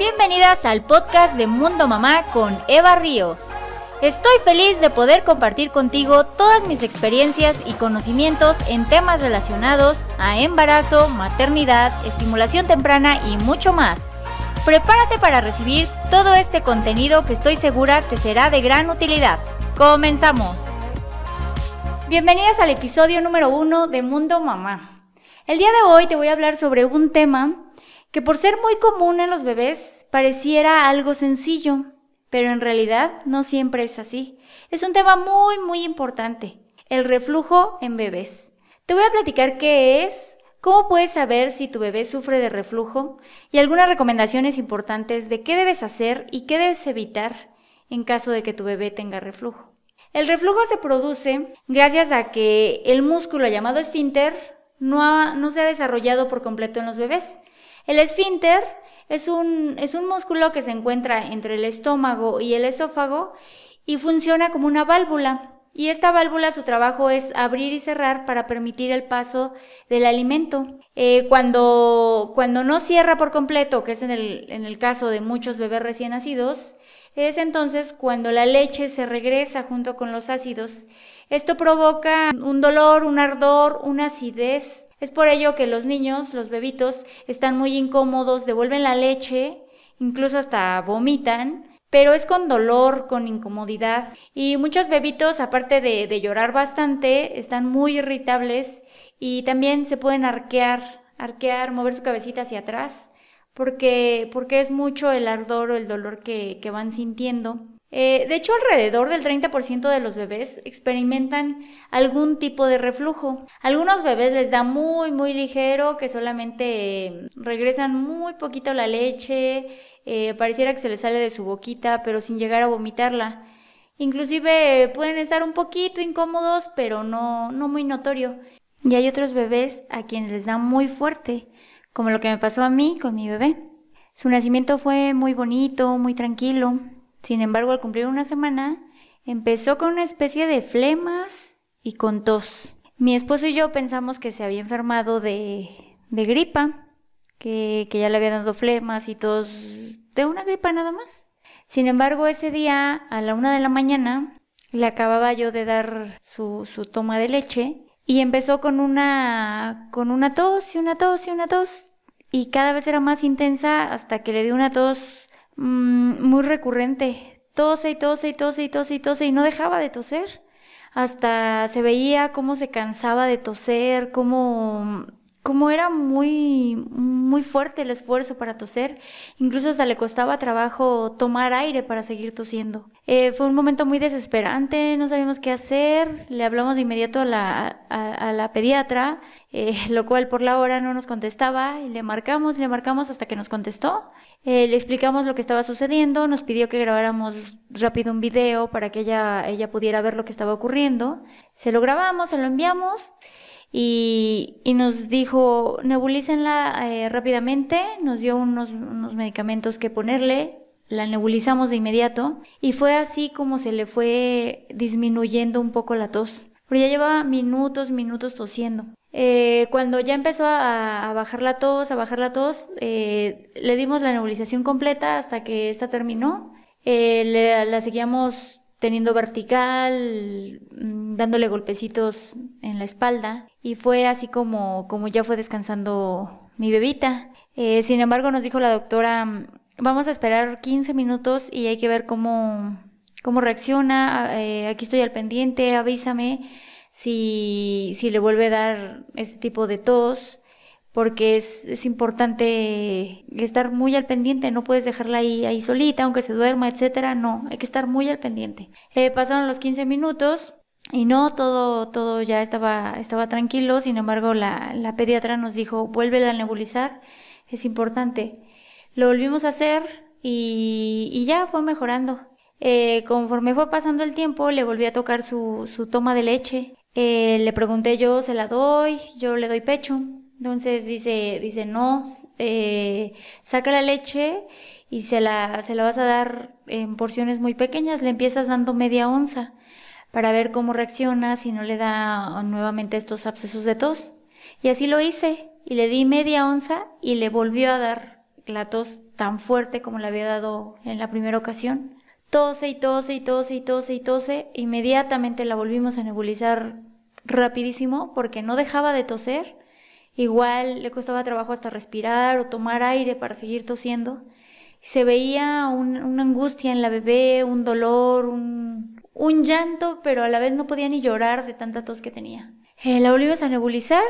Bienvenidas al podcast de Mundo Mamá con Eva Ríos. Estoy feliz de poder compartir contigo todas mis experiencias y conocimientos en temas relacionados a embarazo, maternidad, estimulación temprana y mucho más. Prepárate para recibir todo este contenido que estoy segura te será de gran utilidad. Comenzamos. Bienvenidas al episodio número uno de Mundo Mamá. El día de hoy te voy a hablar sobre un tema que por ser muy común en los bebés pareciera algo sencillo, pero en realidad no siempre es así. Es un tema muy, muy importante, el reflujo en bebés. Te voy a platicar qué es, cómo puedes saber si tu bebé sufre de reflujo y algunas recomendaciones importantes de qué debes hacer y qué debes evitar en caso de que tu bebé tenga reflujo. El reflujo se produce gracias a que el músculo llamado esfínter no, no se ha desarrollado por completo en los bebés. El esfínter es un, es un músculo que se encuentra entre el estómago y el esófago y funciona como una válvula. Y esta válvula su trabajo es abrir y cerrar para permitir el paso del alimento. Eh, cuando, cuando no cierra por completo, que es en el, en el caso de muchos bebés recién nacidos, es entonces cuando la leche se regresa junto con los ácidos. Esto provoca un dolor, un ardor, una acidez es por ello que los niños, los bebitos, están muy incómodos, devuelven la leche, incluso hasta vomitan, pero es con dolor, con incomodidad. Y muchos bebitos, aparte de, llorar bastante, están muy irritables y también se pueden arquear, arquear, mover su cabecita hacia atrás, porque, porque es mucho el ardor o el dolor que, que van sintiendo. Eh, de hecho, alrededor del 30% de los bebés experimentan algún tipo de reflujo. Algunos bebés les da muy, muy ligero, que solamente eh, regresan muy poquito la leche, eh, pareciera que se les sale de su boquita, pero sin llegar a vomitarla. Inclusive pueden estar un poquito incómodos, pero no, no muy notorio. Y hay otros bebés a quienes les da muy fuerte, como lo que me pasó a mí con mi bebé. Su nacimiento fue muy bonito, muy tranquilo, sin embargo, al cumplir una semana, empezó con una especie de flemas y con tos. Mi esposo y yo pensamos que se había enfermado de, de gripa, que, que, ya le había dado flemas y tos de una gripa nada más. Sin embargo, ese día, a la una de la mañana, le acababa yo de dar su, su toma de leche y empezó con una, con una tos y una tos y una tos. Y cada vez era más intensa hasta que le dio una tos Mm, muy recurrente. Tose y tose y tose y tose y tose y no dejaba de toser. Hasta se veía cómo se cansaba de toser, cómo como era muy, muy fuerte el esfuerzo para toser, incluso hasta le costaba trabajo tomar aire para seguir tosiendo. Eh, fue un momento muy desesperante, no sabíamos qué hacer, le hablamos de inmediato a la, a, la pediatra, eh, lo cual por la hora no nos contestaba, y le marcamos le marcamos hasta que nos contestó. Eh, le explicamos lo que estaba sucediendo, nos pidió que grabáramos rápido un video para que ella, ella pudiera ver lo que estaba ocurriendo. Se lo grabamos, se lo enviamos y, y nos dijo nebulícenla eh, rápidamente, nos dio unos, unos medicamentos que ponerle, la nebulizamos de inmediato y fue así como se le fue disminuyendo un poco la tos. Pero ya llevaba minutos, minutos tosiendo. Eh, cuando ya empezó a, a, bajar la tos, a bajar la tos, eh, le dimos la nebulización completa hasta que esta terminó. Eh, la seguíamos teniendo vertical, mm, dándole golpecitos en la espalda y fue así como, como ya fue descansando mi bebita. Eh, sin embargo, nos dijo la doctora, vamos a esperar 15 minutos y hay que ver cómo, cómo reacciona, eh, aquí estoy al pendiente, avísame si, si le vuelve a dar este tipo de tos porque es, es, importante estar muy al pendiente, no puedes dejarla ahí, ahí solita, aunque se duerma, etcétera, no, hay que estar muy al pendiente. Eh, pasaron los 15 minutos y no, todo, todo ya estaba, estaba tranquilo, sin embargo la, la pediatra nos dijo, vuelve a nebulizar, es importante. Lo volvimos a hacer y, y ya fue mejorando. Eh, conforme fue pasando el tiempo, le volví a tocar su, su toma de leche. Eh, le pregunté yo, ¿se la doy? Yo le doy pecho. Entonces dice, dice, no, eh, saca la leche y se la, se la vas a dar en porciones muy pequeñas, le empiezas dando media onza para ver cómo reacciona si no le da nuevamente estos abscesos de tos. Y así lo hice y le di media onza y le volvió a dar la tos tan fuerte como le había dado en la primera ocasión. Tose y tose y tose y tose y tose. Inmediatamente la volvimos a nebulizar rapidísimo porque no dejaba de toser. Igual le costaba trabajo hasta respirar o tomar aire para seguir tosiendo. Se veía una angustia en la bebé, un dolor, un, llanto, pero a la vez no podía ni llorar de tanta tos que tenía. Eh, la volvimos a nebulizar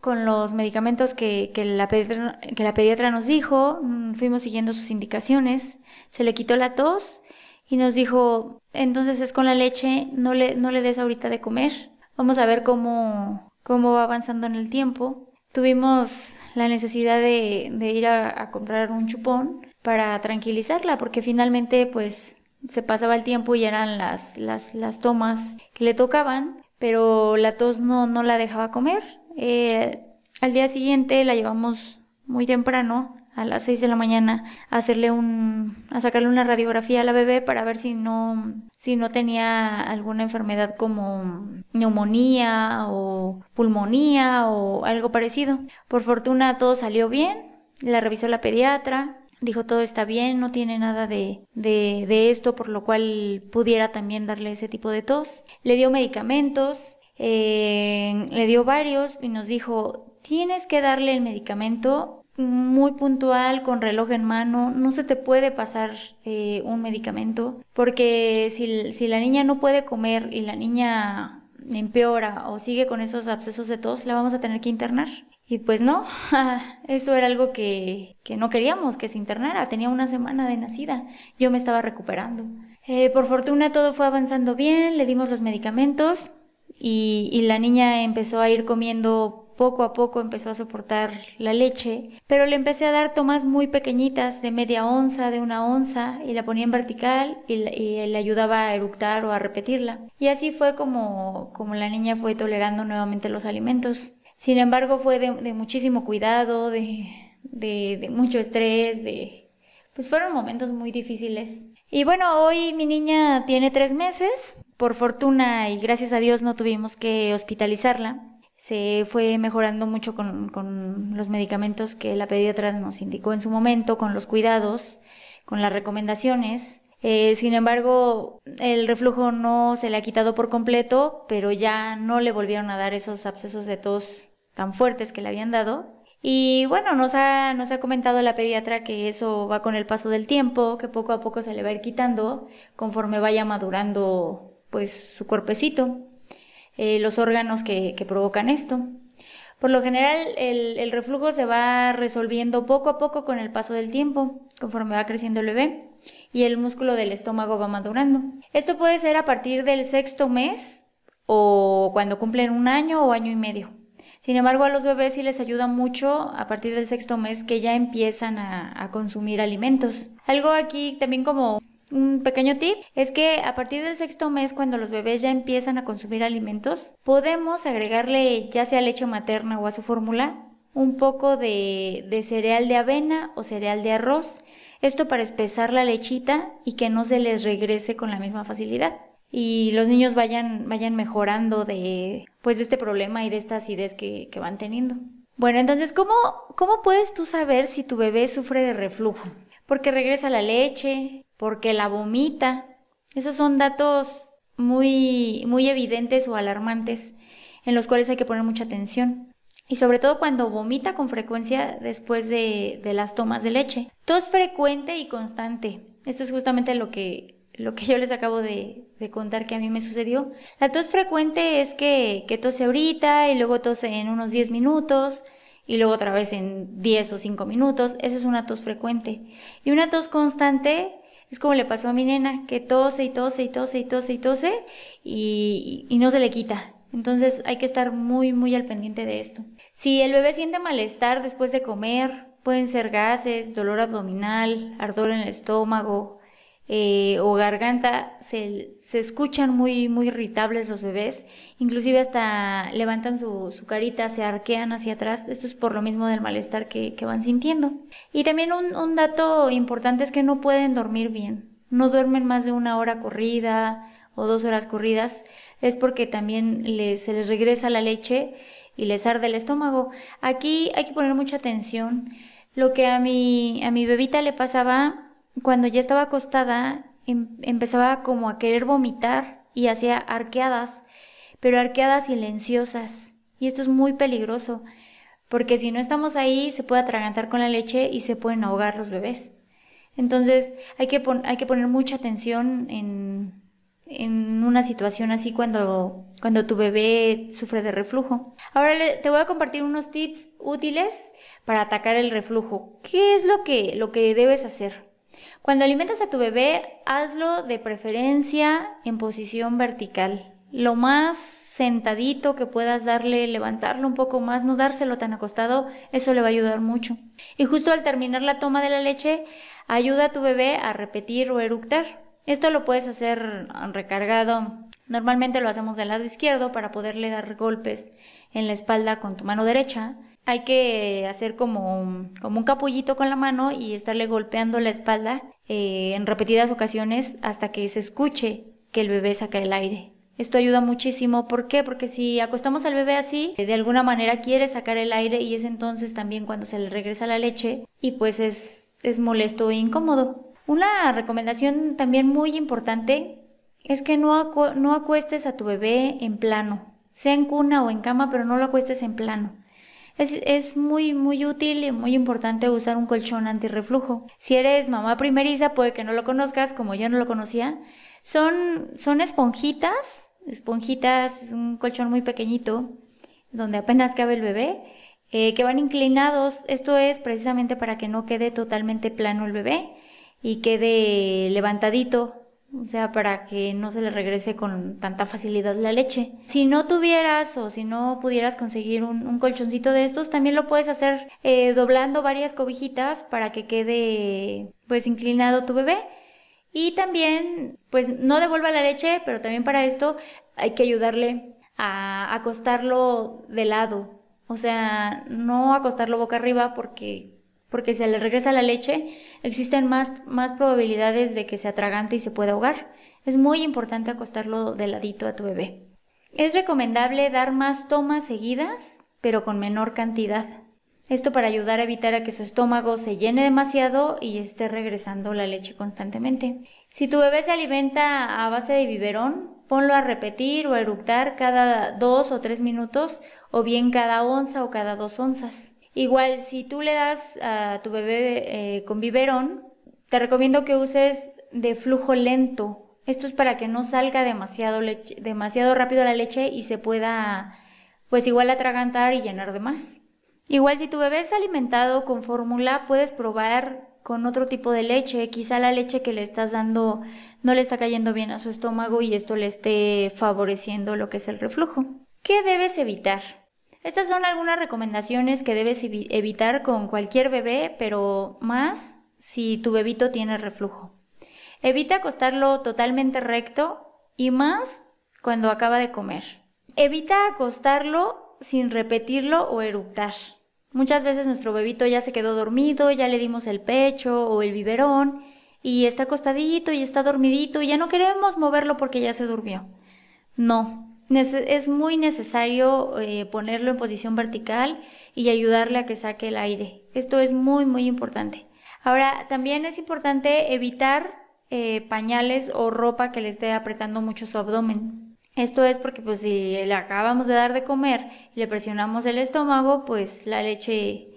con los medicamentos que, que, la pediatra, que la pediatra nos dijo. Mm, fuimos siguiendo sus indicaciones. Se le quitó la tos y nos dijo, entonces es con la leche, no le, no le des ahorita de comer. Vamos a ver cómo, cómo va avanzando en el tiempo. Tuvimos la necesidad de, ir a, a, comprar un chupón para tranquilizarla, porque finalmente pues se pasaba el tiempo y eran las, las, las tomas que le tocaban, pero la tos no, no la dejaba comer. Eh, al día siguiente la llevamos muy temprano a las 6 de la mañana a hacerle un a sacarle una radiografía a la bebé para ver si no si no tenía alguna enfermedad como neumonía o pulmonía o algo parecido. Por fortuna todo salió bien, la revisó la pediatra, dijo todo está bien, no tiene nada de, de, de esto por lo cual pudiera también darle ese tipo de tos. Le dio medicamentos, eh, le dio varios y nos dijo tienes que darle el medicamento muy puntual, con reloj en mano, no se te puede pasar eh, un medicamento, porque si, si la niña no puede comer y la niña empeora o sigue con esos abscesos de tos, la vamos a tener que internar. Y pues no, eso era algo que, que no queríamos que se internara. Tenía una semana de nacida, yo me estaba recuperando. Eh, por fortuna todo fue avanzando bien, le dimos los medicamentos y, y la niña empezó a ir comiendo poco a poco empezó a soportar la leche, pero le empecé a dar tomas muy pequeñitas, de media onza, de una onza, y la ponía en vertical y, le ayudaba a eructar o a repetirla. Y así fue como, como la niña fue tolerando nuevamente los alimentos. Sin embargo, fue de, muchísimo cuidado, de, de, de mucho estrés, de... Pues fueron momentos muy difíciles. Y bueno, hoy mi niña tiene tres meses. Por fortuna y gracias a Dios no tuvimos que hospitalizarla se fue mejorando mucho con, con, los medicamentos que la pediatra nos indicó en su momento, con los cuidados, con las recomendaciones. Eh, sin embargo, el reflujo no se le ha quitado por completo, pero ya no le volvieron a dar esos abscesos de tos tan fuertes que le habían dado. Y bueno, nos ha, nos ha comentado la pediatra que eso va con el paso del tiempo, que poco a poco se le va a ir quitando conforme vaya madurando pues su cuerpecito. Eh, los órganos que, provocan esto. Por lo general, el, reflujo se va resolviendo poco a poco con el paso del tiempo, conforme va creciendo el bebé, y el músculo del estómago va madurando. Esto puede ser a partir del sexto mes o cuando cumplen un año o año y medio. Sin embargo, a los bebés sí les ayuda mucho a partir del sexto mes que ya empiezan a consumir alimentos. Algo aquí también como un pequeño tip es que a partir del sexto mes, cuando los bebés ya empiezan a consumir alimentos, podemos agregarle ya sea leche materna o a su fórmula un poco de, de cereal de avena o cereal de arroz. Esto para espesar la lechita y que no se les regrese con la misma facilidad y los niños vayan, vayan mejorando de, pues, de este problema y de esta acidez que, que van teniendo. Bueno, entonces, ¿cómo, ¿cómo puedes tú saber si tu bebé sufre de reflujo? Porque regresa la leche, porque la vomita. Esos son datos muy, muy evidentes o alarmantes en los cuales hay que poner mucha atención. Y sobre todo cuando vomita con frecuencia después de, de las tomas de leche. Tos frecuente y constante. Esto es justamente lo que, lo que yo les acabo de, de, contar que a mí me sucedió. La tos frecuente es que, que tose ahorita y luego tose en unos 10 minutos y luego otra vez en 10 o 5 minutos. Esa es una tos frecuente. Y una tos constante es como le pasó a mi nena, que tose y tose y tose y tose y tose y, no se le quita. Entonces hay que estar muy, muy al pendiente de esto. Si el bebé siente malestar después de comer, pueden ser gases, dolor abdominal, ardor en el estómago, eh, o garganta se, se, escuchan muy, muy irritables los bebés, inclusive hasta levantan su, su, carita, se arquean hacia atrás, esto es por lo mismo del malestar que, que van sintiendo. Y también un, un, dato importante es que no pueden dormir bien, no duermen más de una hora corrida o dos horas corridas, es porque también les, se les regresa la leche y les arde el estómago. Aquí hay que poner mucha atención. Lo que a mi, a mi bebita le pasaba, cuando ya estaba acostada, em, empezaba como a querer vomitar y hacía arqueadas, pero arqueadas silenciosas. Y esto es muy peligroso, porque si no estamos ahí se puede atragantar con la leche y se pueden ahogar los bebés. Entonces hay que, hay que poner mucha atención en, en una situación así cuando, cuando tu bebé sufre de reflujo. Ahora te voy a compartir unos tips útiles para atacar el reflujo. ¿Qué es lo que, lo que debes hacer? Cuando alimentas a tu bebé, hazlo de preferencia en posición vertical. Lo más sentadito que puedas darle, levantarlo un poco más, no dárselo tan acostado, eso le va a ayudar mucho. Y justo al terminar la toma de la leche, ayuda a tu bebé a repetir o eructar. Esto lo puedes hacer recargado. Normalmente lo hacemos del lado izquierdo para poderle dar golpes en la espalda con tu mano derecha. Hay que hacer como un, como un capullito con la mano y estarle golpeando la espalda eh, en repetidas ocasiones hasta que se escuche que el bebé saca el aire. Esto ayuda muchísimo. ¿Por qué? Porque si acostamos al bebé así, de alguna manera quiere sacar el aire y es entonces también cuando se le regresa la leche y pues es, es molesto e incómodo. Una recomendación también muy importante es que no, no acuestes a tu bebé en plano, sea en cuna o en cama, pero no lo acuestes en plano. Es, es, muy, muy útil y muy importante usar un colchón antirreflujo. Si eres mamá primeriza, puede que no lo conozcas, como yo no lo conocía. Son, son esponjitas, esponjitas, un colchón muy pequeñito, donde apenas cabe el bebé, eh, que van inclinados. Esto es precisamente para que no quede totalmente plano el bebé y quede levantadito, o sea, para que no se le regrese con tanta facilidad la leche. Si no tuvieras o si no pudieras conseguir un, colchoncito de estos, también lo puedes hacer eh, doblando varias cobijitas para que quede pues inclinado tu bebé. Y también, pues no devuelva la leche, pero también para esto hay que ayudarle a acostarlo de lado. O sea, no acostarlo boca arriba porque porque si le regresa la leche, existen más, más probabilidades de que se atragante y se pueda ahogar. Es muy importante acostarlo de ladito a tu bebé. Es recomendable dar más tomas seguidas, pero con menor cantidad. Esto para ayudar a evitar a que su estómago se llene demasiado y esté regresando la leche constantemente. Si tu bebé se alimenta a base de biberón, ponlo a repetir o a eructar cada dos o tres minutos o bien cada onza o cada dos onzas. Igual, si tú le das a tu bebé eh, con biberón, te recomiendo que uses de flujo lento. Esto es para que no salga demasiado, demasiado rápido la leche y se pueda, pues igual atragantar y llenar de más. Igual, si tu bebé es alimentado con fórmula, puedes probar con otro tipo de leche. Quizá la leche que le estás dando no le está cayendo bien a su estómago y esto le esté favoreciendo lo que es el reflujo. ¿Qué debes evitar? Estas son algunas recomendaciones que debes evitar con cualquier bebé, pero más si tu bebito tiene reflujo. Evita acostarlo totalmente recto y más cuando acaba de comer. Evita acostarlo sin repetirlo o eructar. Muchas veces nuestro bebito ya se quedó dormido, ya le dimos el pecho o el biberón y está acostadito y está dormidito y ya no queremos moverlo porque ya se durmió. No, es muy necesario eh, ponerlo en posición vertical y ayudarle a que saque el aire. Esto es muy, muy importante. Ahora, también es importante evitar eh, pañales o ropa que le esté apretando mucho su abdomen. Esto es porque pues si le acabamos de dar de comer y le presionamos el estómago, pues la leche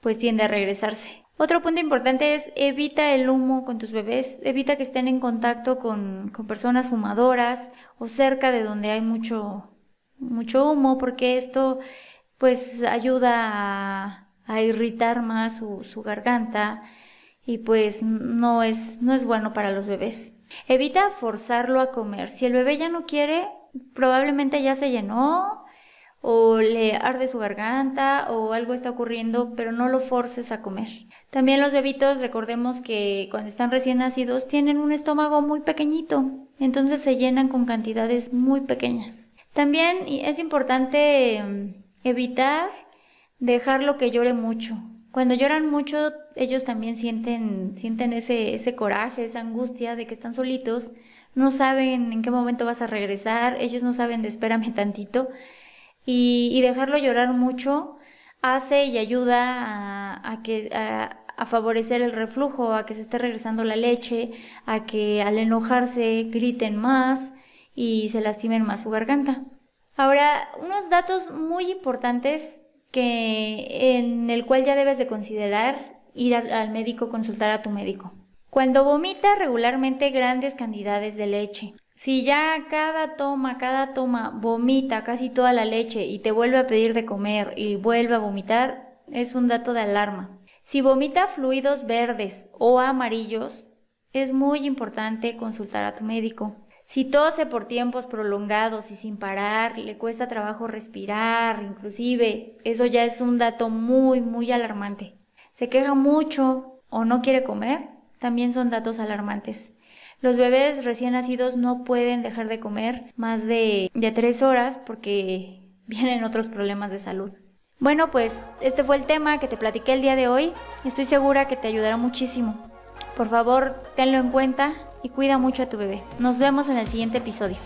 pues tiende a regresarse. Otro punto importante es evita el humo con tus bebés, evita que estén en contacto con, personas fumadoras o cerca de donde hay mucho, mucho humo, porque esto pues ayuda a, irritar más su, su, garganta y pues no es, no es bueno para los bebés. Evita forzarlo a comer. Si el bebé ya no quiere, probablemente ya se llenó o le arde su garganta o algo está ocurriendo, pero no lo forces a comer. También los bebitos, recordemos que cuando están recién nacidos tienen un estómago muy pequeñito, entonces se llenan con cantidades muy pequeñas. También es importante mm, evitar dejarlo que llore mucho. Cuando lloran mucho, ellos también sienten, sienten ese, ese coraje, esa angustia de que están solitos, no saben en qué momento vas a regresar, ellos no saben de espérame tantito y, dejarlo llorar mucho hace y ayuda a, que, a, favorecer el reflujo, a que se esté regresando la leche, a que al enojarse griten más y se lastimen más su garganta. Ahora, unos datos muy importantes que en el cual ya debes de considerar ir al, al médico, consultar a tu médico. Cuando vomita regularmente grandes cantidades de leche, si ya cada toma, cada toma vomita casi toda la leche y te vuelve a pedir de comer y vuelve a vomitar, es un dato de alarma. Si vomita fluidos verdes o amarillos, es muy importante consultar a tu médico. Si tose por tiempos prolongados y sin parar, le cuesta trabajo respirar, inclusive, eso ya es un dato muy, muy alarmante. Se queja mucho o no quiere comer, también son datos alarmantes. Los bebés recién nacidos no pueden dejar de comer más de, de tres horas porque vienen otros problemas de salud. Bueno, pues este fue el tema que te platiqué el día de hoy. Estoy segura que te ayudará muchísimo. Por favor, tenlo en cuenta y cuida mucho a tu bebé. Nos vemos en el siguiente episodio.